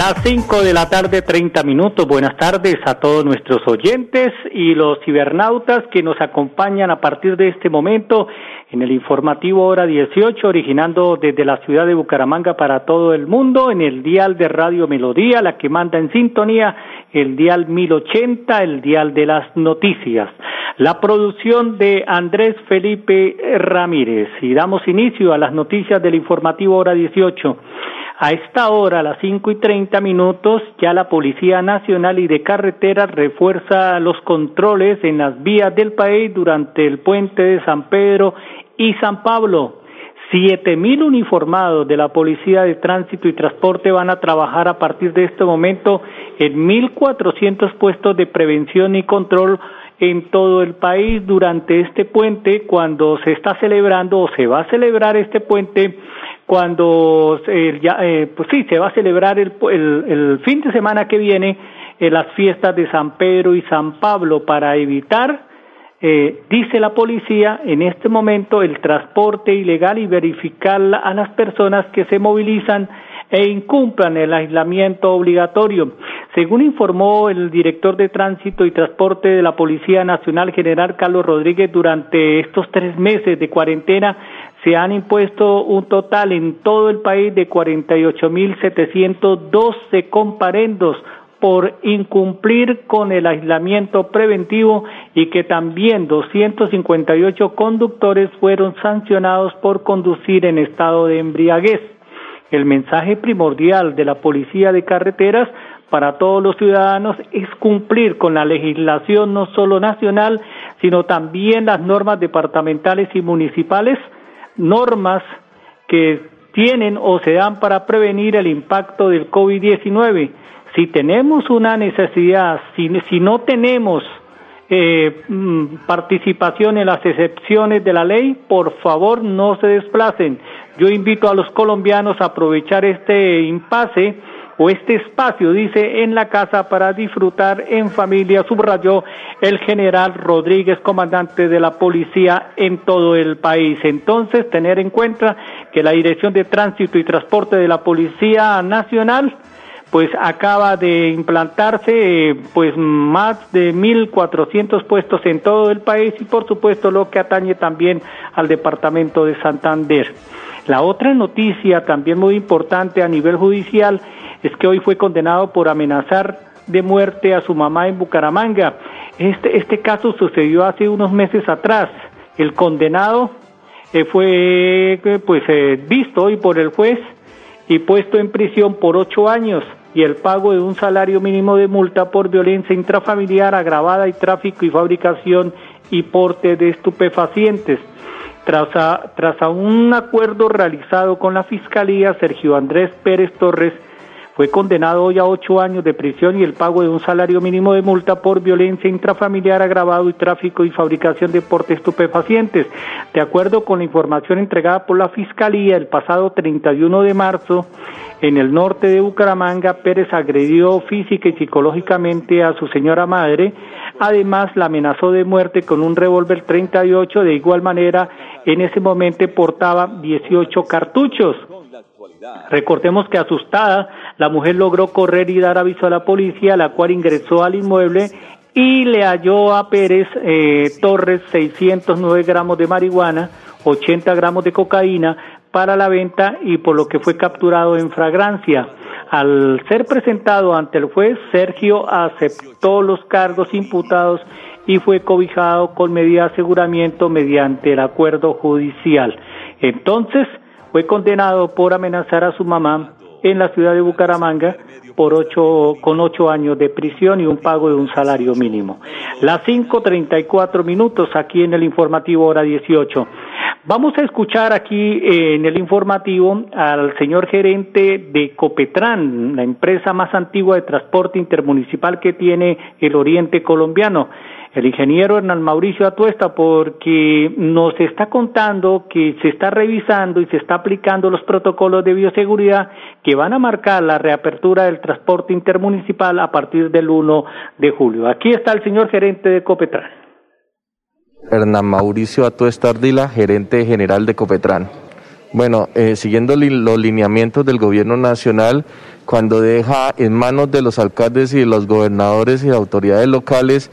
Las 5 de la tarde, 30 minutos. Buenas tardes a todos nuestros oyentes y los cibernautas que nos acompañan a partir de este momento en el informativo hora 18, originando desde la ciudad de Bucaramanga para todo el mundo, en el dial de Radio Melodía, la que manda en sintonía, el dial 1080, el dial de las noticias. La producción de Andrés Felipe Ramírez. Y damos inicio a las noticias del informativo hora 18. A esta hora, a las cinco y treinta minutos, ya la Policía Nacional y de Carreteras refuerza los controles en las vías del país durante el puente de San Pedro y San Pablo. Siete mil uniformados de la Policía de Tránsito y Transporte van a trabajar a partir de este momento en mil cuatrocientos puestos de prevención y control en todo el país durante este puente cuando se está celebrando o se va a celebrar este puente cuando eh, eh, pues sí, se va a celebrar el, el, fin de semana que viene eh, las fiestas de San Pedro y San Pablo para evitar, dice la policía, en este momento el transporte ilegal y verificar a las personas que se movilizan e incumplan el aislamiento obligatorio. Según informó el director de Tránsito y Transporte de la Policía Nacional, general Carlos Rodríguez, durante estos tres meses de cuarentena se han impuesto un total en todo el país de 48.712 comparendos por incumplir con el aislamiento preventivo y que también 258 conductores fueron sancionados por conducir en estado de embriaguez. El mensaje primordial de la Policía de Carreteras para todos los ciudadanos es cumplir con la legislación no solo nacional, sino también las normas departamentales y municipales normas que tienen o se dan para prevenir el impacto del COVID-19. Si tenemos una necesidad, si, no tenemos eh, mm, participación en las excepciones de la ley, por favor no se desplacen. Yo invito a los colombianos a aprovechar este impasse o este espacio, dice, en la casa para disfrutar en familia, subrayó el general Rodríguez, comandante de la policía en todo el país. Entonces, tener en cuenta que la Dirección de Tránsito y Transporte de la Policía Nacional pues acaba de implantarse pues más de 1.400 puestos en todo el país y por supuesto lo que atañe también al departamento de Santander. La otra noticia también muy importante a nivel judicial es que hoy fue condenado por amenazar de muerte a su mamá en Bucaramanga. Este, este caso sucedió hace unos meses atrás. El condenado eh, fue eh, pues eh, visto hoy por el juez y puesto en prisión por ocho años y el pago de un salario mínimo de multa por violencia intrafamiliar agravada y tráfico y fabricación y porte de estupefacientes. Tras, tras a un acuerdo realizado con la Fiscalía, Sergio Andrés Pérez Torres fue condenado hoy a ocho años de prisión y el pago de un salario mínimo de multa por violencia intrafamiliar agravado y tráfico y fabricación de porte estupefacientes. De acuerdo con la información entregada por la Fiscalía el pasado 31 de marzo, en el norte de Bucaramanga, Pérez agredió física y psicológicamente a su señora madre, además la amenazó de muerte con un revólver 38, de igual manera en ese momento portaba 18 cartuchos. Recordemos que asustada, la mujer logró correr y dar aviso a la policía, la cual ingresó al inmueble y le halló a Pérez eh, Torres 609 gramos de marihuana, 80 gramos de cocaína para la venta y por lo que fue capturado en fragrancia. Al ser presentado ante el juez, Sergio aceptó los cargos imputados y fue cobijado con medida de aseguramiento mediante el acuerdo judicial. Entonces, fue condenado por amenazar a su mamá en la ciudad de Bucaramanga por ocho, con ocho años de prisión y un pago de un salario mínimo. Las 5.34 minutos aquí en el informativo hora 18. Vamos a escuchar aquí en el informativo al señor gerente de Copetran, la empresa más antigua de transporte intermunicipal que tiene el oriente colombiano el ingeniero Hernán Mauricio Atuesta porque nos está contando que se está revisando y se está aplicando los protocolos de bioseguridad que van a marcar la reapertura del transporte intermunicipal a partir del 1 de julio. Aquí está el señor gerente de Copetran. Hernán Mauricio Atuesta Ardila, gerente general de Copetran. Bueno, eh, siguiendo los lineamientos del gobierno nacional, cuando deja en manos de los alcaldes y los gobernadores y autoridades locales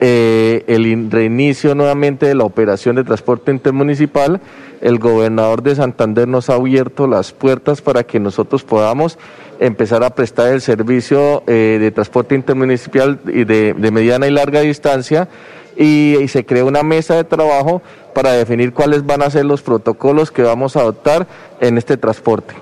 eh, el reinicio nuevamente de la operación de transporte intermunicipal. El gobernador de Santander nos ha abierto las puertas para que nosotros podamos empezar a prestar el servicio eh, de transporte intermunicipal y de, mediana y larga distancia y, y, se creó una mesa de trabajo para definir cuáles van a ser los protocolos que vamos a adoptar en este transporte.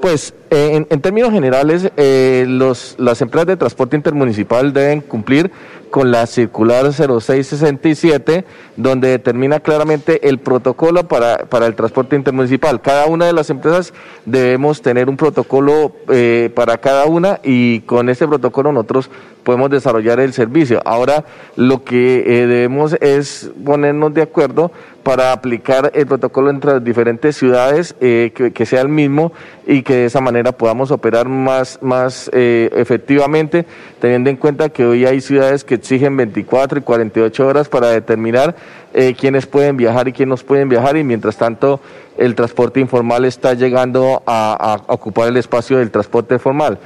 Pues eh, en, términos generales, eh, los, las empresas de transporte intermunicipal deben cumplir con la circular 0667, donde determina claramente el protocolo para, para el transporte intermunicipal. Cada una de las empresas debemos tener un protocolo eh, para cada una y con ese protocolo nosotros podemos desarrollar el servicio. Ahora lo que debemos es ponernos de acuerdo para aplicar el protocolo entre las diferentes ciudades, que, que sea el mismo y que de esa manera podamos operar más, más eh, efectivamente, teniendo en cuenta que hoy hay ciudades que exigen 24 y 48 horas para determinar eh, quiénes pueden viajar y quiénes pueden viajar y mientras tanto el transporte informal está llegando a, ocupar el espacio del transporte formal.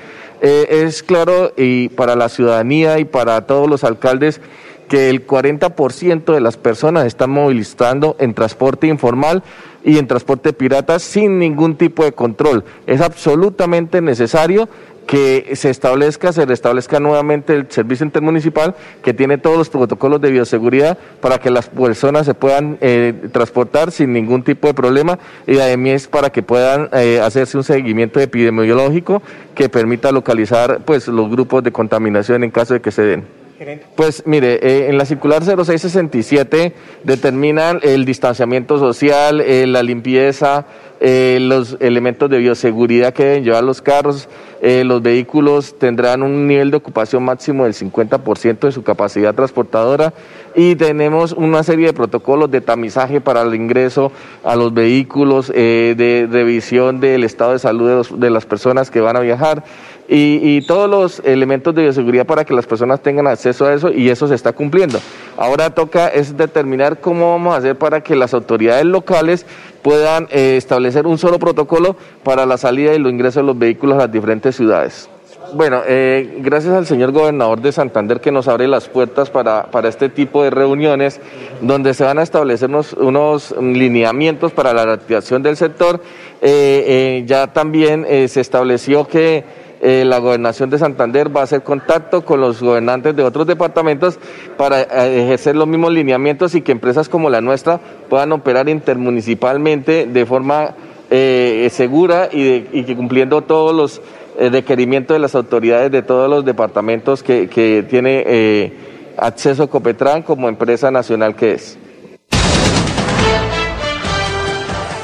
Eh, es claro y para la ciudadanía y para todos los alcaldes que el 40% de las personas están movilizando en transporte informal y en transporte pirata sin ningún tipo de control. Es absolutamente necesario que se establezca, se restablezca nuevamente el servicio intermunicipal que tiene todos los protocolos de bioseguridad para que las personas se puedan eh, transportar sin ningún tipo de problema y además para que puedan eh, hacerse un seguimiento epidemiológico que permita localizar pues los grupos de contaminación en caso de que se den. Pues mire, eh, en la circular 0667 determinan el distanciamiento social, eh, la limpieza, eh, los elementos de bioseguridad que deben llevar los carros, los vehículos tendrán un nivel de ocupación máximo del 50% de su capacidad transportadora y tenemos una serie de protocolos de tamizaje para el ingreso a los vehículos, de revisión del estado de salud de las personas que van a viajar y, todos los elementos de bioseguridad para que las personas tengan acceso a eso y eso se está cumpliendo. Ahora toca es determinar cómo vamos a hacer para que las autoridades locales puedan eh, establecer un solo protocolo para la salida y los ingresos de los vehículos a las diferentes ciudades. Bueno, eh, gracias al señor gobernador de Santander que nos abre las puertas para, para este tipo de reuniones donde se van a establecer unos, lineamientos para la reactivación del sector. Eh, ya también se estableció que eh, la gobernación de Santander va a hacer contacto con los gobernantes de otros departamentos para eh, ejercer los mismos lineamientos y que empresas como la nuestra puedan operar intermunicipalmente de forma eh, segura y, que cumpliendo todos los requerimientos de las autoridades de todos los departamentos que, que tiene acceso Copetran como empresa nacional que es.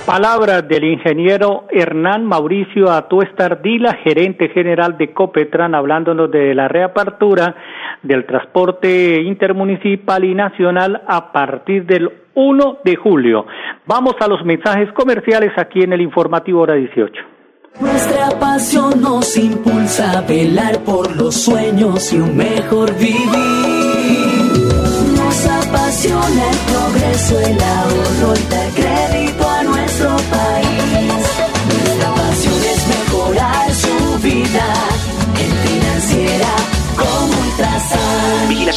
Palabras del ingeniero Hernán Mauricio Atuesta Ardila, gerente general de Copetran, hablándonos de la reapertura del transporte intermunicipal y nacional a partir del 1 de julio. Vamos a los mensajes comerciales aquí en el informativo hora 18. Nuestra pasión nos impulsa a velar por los sueños y un mejor vivir. Nos apasiona el progreso, el ahorro y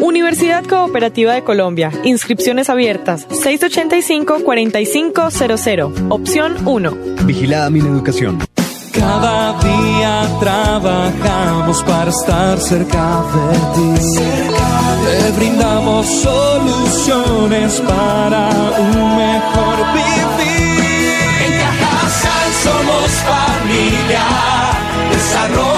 Universidad Cooperativa de Colombia. Inscripciones abiertas. 685-4500. Opción 1. Vigilada mi educación. Cada día trabajamos para estar cerca de ti. Te brindamos soluciones para un mejor vivir. En Cajasal somos familia, desarrollo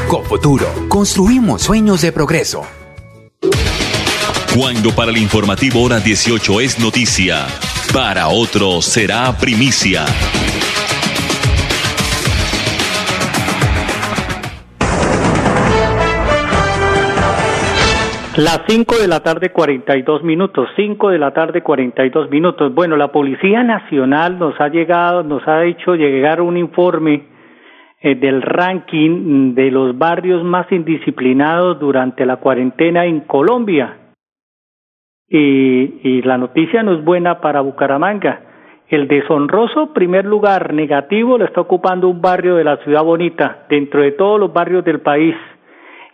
Cofuturo, construimos sueños de progreso. Cuando para el informativo hora 18 es noticia, para otros será primicia. Las 5 de la tarde 42 minutos, 5 de la tarde 42 minutos. Bueno, la Policía Nacional nos ha llegado, nos ha hecho llegar un informe eh, del ranking de los barrios más indisciplinados durante la cuarentena en Colombia. Y, y la noticia no es buena para Bucaramanga. El deshonroso primer lugar negativo lo está ocupando un barrio de la ciudad bonita, dentro de todos los barrios del país.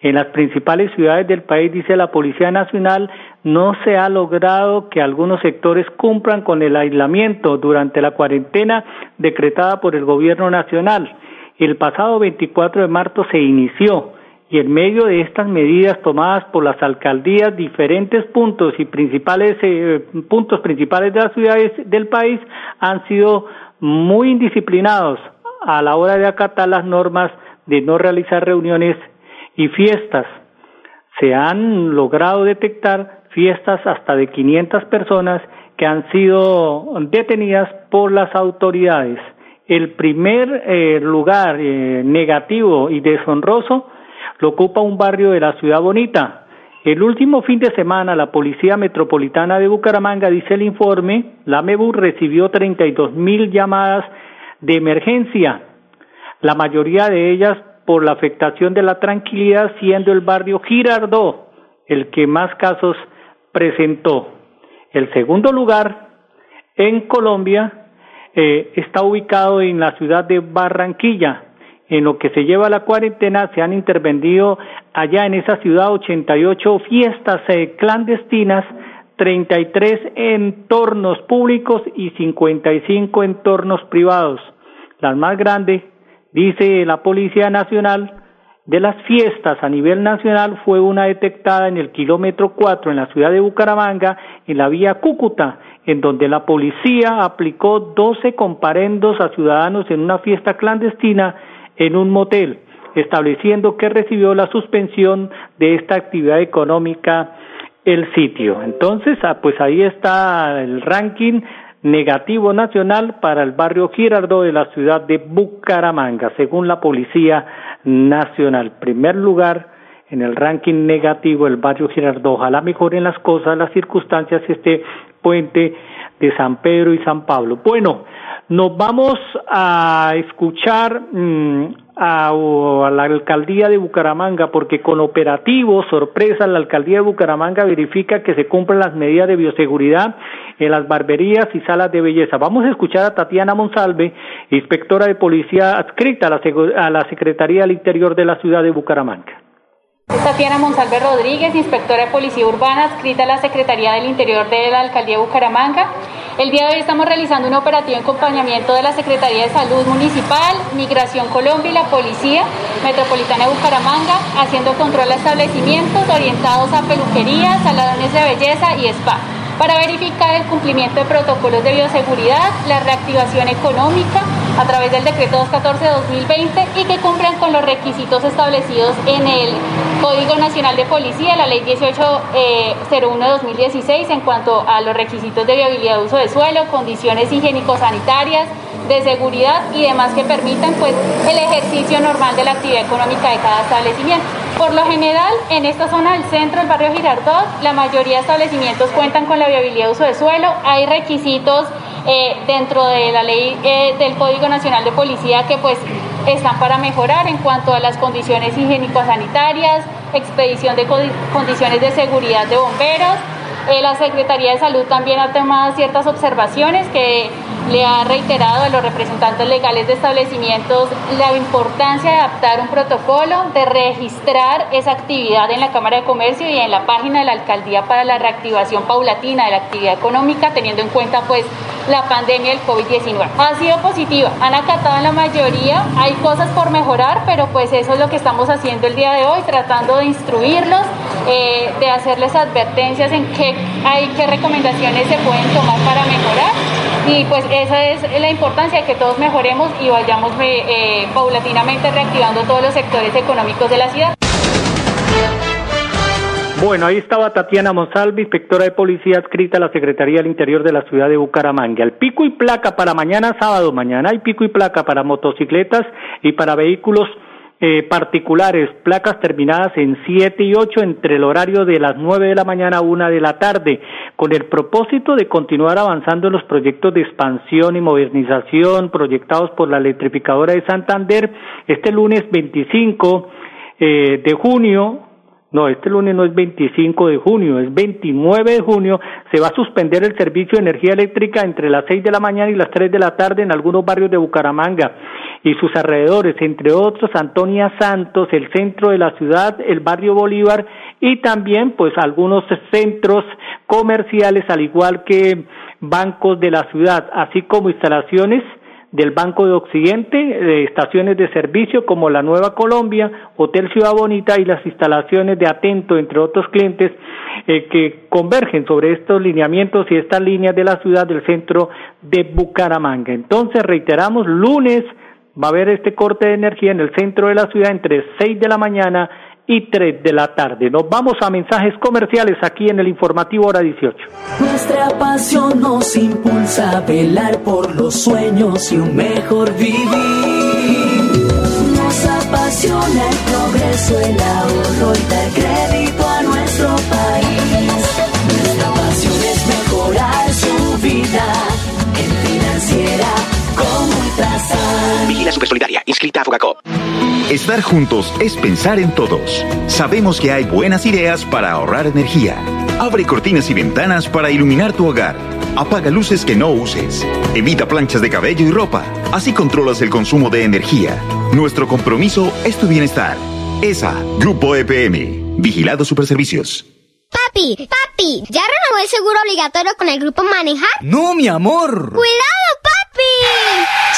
En las principales ciudades del país, dice la Policía Nacional, no se ha logrado que algunos sectores cumplan con el aislamiento durante la cuarentena decretada por el Gobierno Nacional. El pasado 24 de marzo se inició y en medio de estas medidas tomadas por las alcaldías, diferentes puntos y principales eh, puntos principales de las ciudades del país han sido muy indisciplinados a la hora de acatar las normas de no realizar reuniones y fiestas. Se han logrado detectar fiestas hasta de 500 personas que han sido detenidas por las autoridades. El primer eh, lugar eh, negativo y deshonroso lo ocupa un barrio de la ciudad bonita. El último fin de semana, la Policía Metropolitana de Bucaramanga, dice el informe, la MEBU recibió 32 mil llamadas de emergencia, la mayoría de ellas por la afectación de la tranquilidad, siendo el barrio Girardó el que más casos presentó. El segundo lugar en Colombia eh, está ubicado en la ciudad de Barranquilla. En lo que se lleva la cuarentena se han intervenido allá en esa ciudad 88 fiestas eh, clandestinas 33 entornos públicos y 55 entornos privados. La más grande, dice la Policía Nacional, de las fiestas a nivel nacional fue una detectada en el kilómetro 4 en la ciudad de Bucaramanga, en la vía Cúcuta, en donde la policía aplicó 12 comparendos a ciudadanos en una fiesta clandestina en un motel, estableciendo que recibió la suspensión de esta actividad económica el sitio. Entonces, ah, pues ahí está el ranking negativo nacional para el barrio Girardot de la ciudad de Bucaramanga, según la Policía Nacional. Primer lugar en el ranking negativo el barrio Girardot. Ojalá mejoren las cosas, las circunstancias, este puente de San Pedro y San Pablo. Bueno, nos vamos a escuchar mm, a, la alcaldía de Bucaramanga porque con operativo sorpresa la alcaldía de Bucaramanga verifica que se cumplen las medidas de bioseguridad en las barberías y salas de belleza. Vamos a escuchar a Tatiana Monsalve, inspectora de policía adscrita a la, a la Secretaría del Interior de la ciudad de Bucaramanga. Tatiana Monsalve Rodríguez, inspectora de Policía Urbana, adscrita a la Secretaría del Interior de la Alcaldía de Bucaramanga. El día de hoy estamos realizando un operativo en acompañamiento de la Secretaría de Salud Municipal, Migración Colombia y la Policía Metropolitana de Bucaramanga, haciendo control a establecimientos orientados a peluquerías, salones de belleza y spa para verificar el cumplimiento de protocolos de bioseguridad, la reactivación económica a través del decreto 214-2020 y que cumplan con los requisitos establecidos en el Código Nacional de Policía, la Ley 1801-2016 eh, en cuanto a los requisitos de viabilidad de uso de suelo, condiciones higiénico-sanitarias, de seguridad y demás que permitan pues el ejercicio normal de la actividad económica de cada establecimiento. Por lo general, en esta zona del centro del barrio Girardot, la mayoría de establecimientos cuentan con la viabilidad de uso de suelo, hay requisitos eh, dentro de la ley eh, del Código Nacional de Policía que pues están para mejorar en cuanto a las condiciones higiénico-sanitarias, expedición de condiciones de seguridad de bomberos. Eh, la Secretaría de Salud también ha tomado ciertas observaciones que le ha reiterado a los representantes legales de establecimientos la importancia de adaptar un protocolo, de registrar esa actividad en la Cámara de Comercio y en la página de la Alcaldía para la reactivación paulatina de la actividad económica, teniendo en cuenta pues la pandemia del COVID-19. Ha sido positiva, han acatado en la mayoría, hay cosas por mejorar, pero pues eso es lo que estamos haciendo el día de hoy, tratando de instruirlos, eh, de hacerles advertencias en qué hay, qué recomendaciones se pueden tomar para mejorar y pues esa es la importancia de que todos mejoremos y vayamos eh, eh, paulatinamente reactivando todos los sectores económicos de la ciudad. Bueno, ahí estaba Tatiana Monsalvi, inspectora de policía adscrita a la Secretaría del Interior de la ciudad de Bucaramanga. El pico y placa para mañana sábado, mañana hay pico y placa para motocicletas y para vehículos eh, particulares, placas terminadas en 7 y 8 entre el horario de las 9 de la mañana a 1 de la tarde, con el propósito de continuar avanzando en los proyectos de expansión y modernización proyectados por la electrificadora de Santander. Este lunes 25 eh, de junio no, este lunes no es 25 de junio, es 29 de junio. Se va a suspender el servicio de energía eléctrica entre las 6 de la mañana y las 3 de la tarde en algunos barrios de Bucaramanga y sus alrededores, entre otros Antonia Santos, el centro de la ciudad, el barrio Bolívar y también pues algunos centros comerciales al igual que bancos de la ciudad, así como instalaciones del Banco de Occidente, de estaciones de servicio como la Nueva Colombia, Hotel Ciudad Bonita y las instalaciones de Atento, entre otros clientes, eh, que convergen sobre estos lineamientos y estas líneas de la ciudad del centro de Bucaramanga. Entonces, reiteramos, lunes va a haber este corte de energía en el centro de la ciudad entre 6 de la mañana y 3 de la tarde. Nos vamos a mensajes comerciales aquí en el informativo hora 18. Nuestra pasión nos impulsa a velar por los sueños y un mejor vivir. Nos apasiona el progreso, el ahorro y dar Vigila Supersolidaria, inscrita a Fogacop. Estar juntos es pensar en todos. Sabemos que hay buenas ideas para ahorrar energía. Abre cortinas y ventanas para iluminar tu hogar. Apaga luces que no uses. Evita planchas de cabello y ropa. Así controlas el consumo de energía. Nuestro compromiso es tu bienestar. ESA, Grupo EPM. Vigilado Superservicios. Papi, papi, ¿ya renovó el seguro obligatorio con el grupo Manejar? No, mi amor. ¡Cuidado, papi!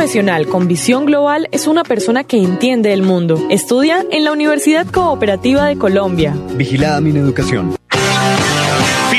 Profesional con visión global es una persona que entiende el mundo. Estudia en la Universidad Cooperativa de Colombia. Vigilada mi educación.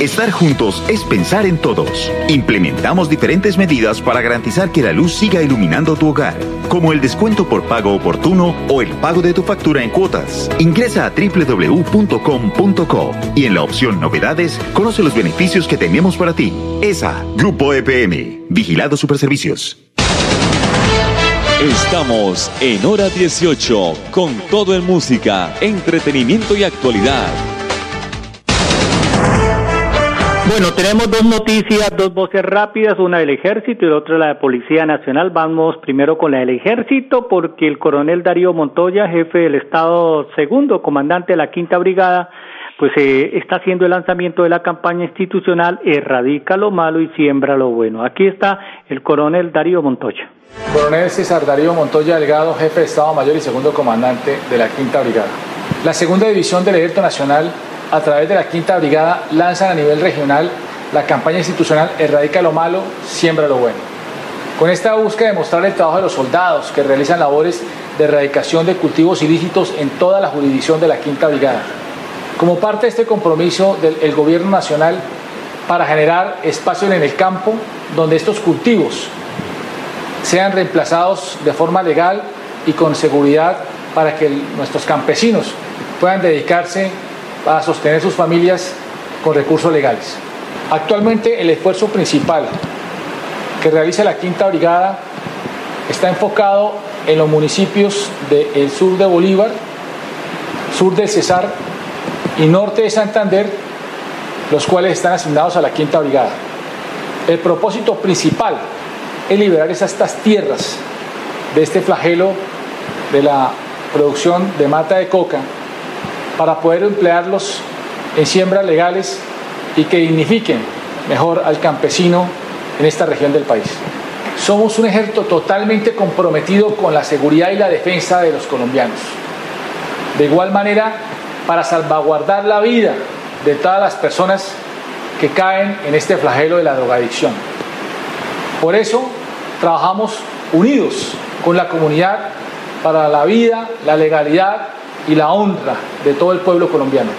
Estar juntos es pensar en todos. Implementamos diferentes medidas para garantizar que la luz siga iluminando tu hogar, como el descuento por pago oportuno o el pago de tu factura en cuotas. Ingresa a www.com.co y en la opción Novedades conoce los beneficios que tenemos para ti. ESA, Grupo EPM, Vigilado Superservicios. Estamos en hora 18 con todo en música, entretenimiento y actualidad. Bueno, tenemos dos noticias, dos voces rápidas, una del ejército y la otra la de Policía Nacional. Vamos primero con la del ejército porque el coronel Darío Montoya, jefe del Estado segundo, comandante de la Quinta Brigada, pues eh, está haciendo el lanzamiento de la campaña institucional Erradica lo malo y siembra lo bueno. Aquí está el coronel Darío Montoya. Coronel César Darío Montoya Delgado, jefe de Estado Mayor y segundo comandante de la Quinta Brigada. La segunda división del Ejército Nacional a través de la Quinta Brigada, lanzan a nivel regional la campaña institucional Erradica lo malo, siembra lo bueno. Con esta búsqueda de mostrar el trabajo de los soldados que realizan labores de erradicación de cultivos ilícitos en toda la jurisdicción de la Quinta Brigada. Como parte de este compromiso del Gobierno Nacional para generar espacios en el campo donde estos cultivos sean reemplazados de forma legal y con seguridad para que nuestros campesinos puedan dedicarse para sostener sus familias con recursos legales. Actualmente el esfuerzo principal que realiza la Quinta Brigada está enfocado en los municipios del sur de Bolívar, sur del Cesar y norte de Santander, los cuales están asignados a la Quinta Brigada. El propósito principal es liberar estas tierras de este flagelo de la producción de mata de coca para poder emplearlos en siembras legales y que dignifiquen mejor al campesino en esta región del país. Somos un ejército totalmente comprometido con la seguridad y la defensa de los colombianos. De igual manera, para salvaguardar la vida de todas las personas que caen en este flagelo de la drogadicción. Por eso trabajamos unidos con la comunidad para la vida, la legalidad y la honra de todo el pueblo colombiano.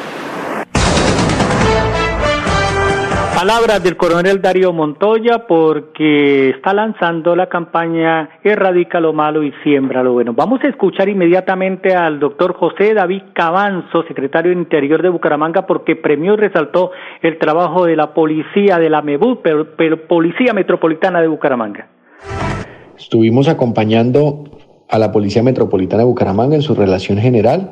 Palabras del coronel Darío Montoya porque está lanzando la campaña Erradica lo malo y siembra lo bueno. Vamos a escuchar inmediatamente al doctor José David Cabanzo, secretario de Interior de Bucaramanga, porque premió y resaltó el trabajo de la policía de la MEBU, pero, pero Policía Metropolitana de Bucaramanga. Estuvimos acompañando a la Policía Metropolitana de Bucaramanga en su relación general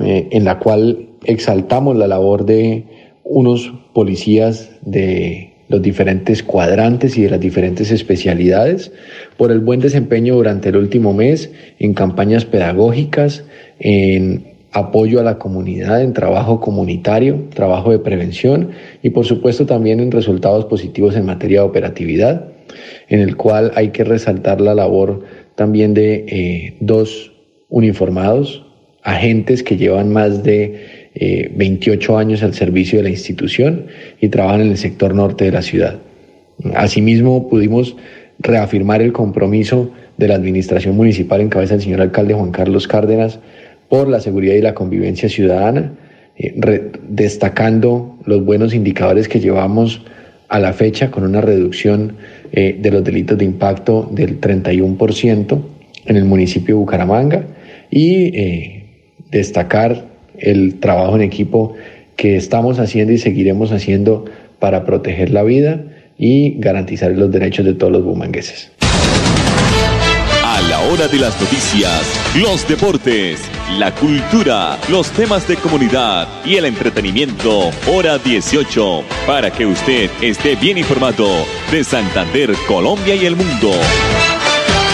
eh, en la cual exaltamos la labor de unos policías de los diferentes cuadrantes y de las diferentes especialidades, por el buen desempeño durante el último mes en campañas pedagógicas, en apoyo a la comunidad, en trabajo comunitario, trabajo de prevención y por supuesto también en resultados positivos en materia de operatividad, en el cual hay que resaltar la labor también de eh, dos uniformados, agentes que llevan más de 28 eh, años al servicio de la institución y trabajan en el sector norte de la ciudad. Asimismo, pudimos reafirmar el compromiso de la administración municipal en cabeza del señor alcalde Juan Carlos Cárdenas por la seguridad y la convivencia ciudadana, eh, destacando los buenos indicadores que llevamos a la fecha con una reducción eh, de los delitos de impacto del 31% en el municipio de Bucaramanga y destacar el trabajo en equipo que estamos haciendo y seguiremos haciendo para proteger la vida y garantizar los derechos de todos los bumangueses. A la hora de las noticias, los deportes, la cultura, los temas de comunidad y el entretenimiento, hora 18, para que usted esté bien informado de Santander, Colombia y el mundo.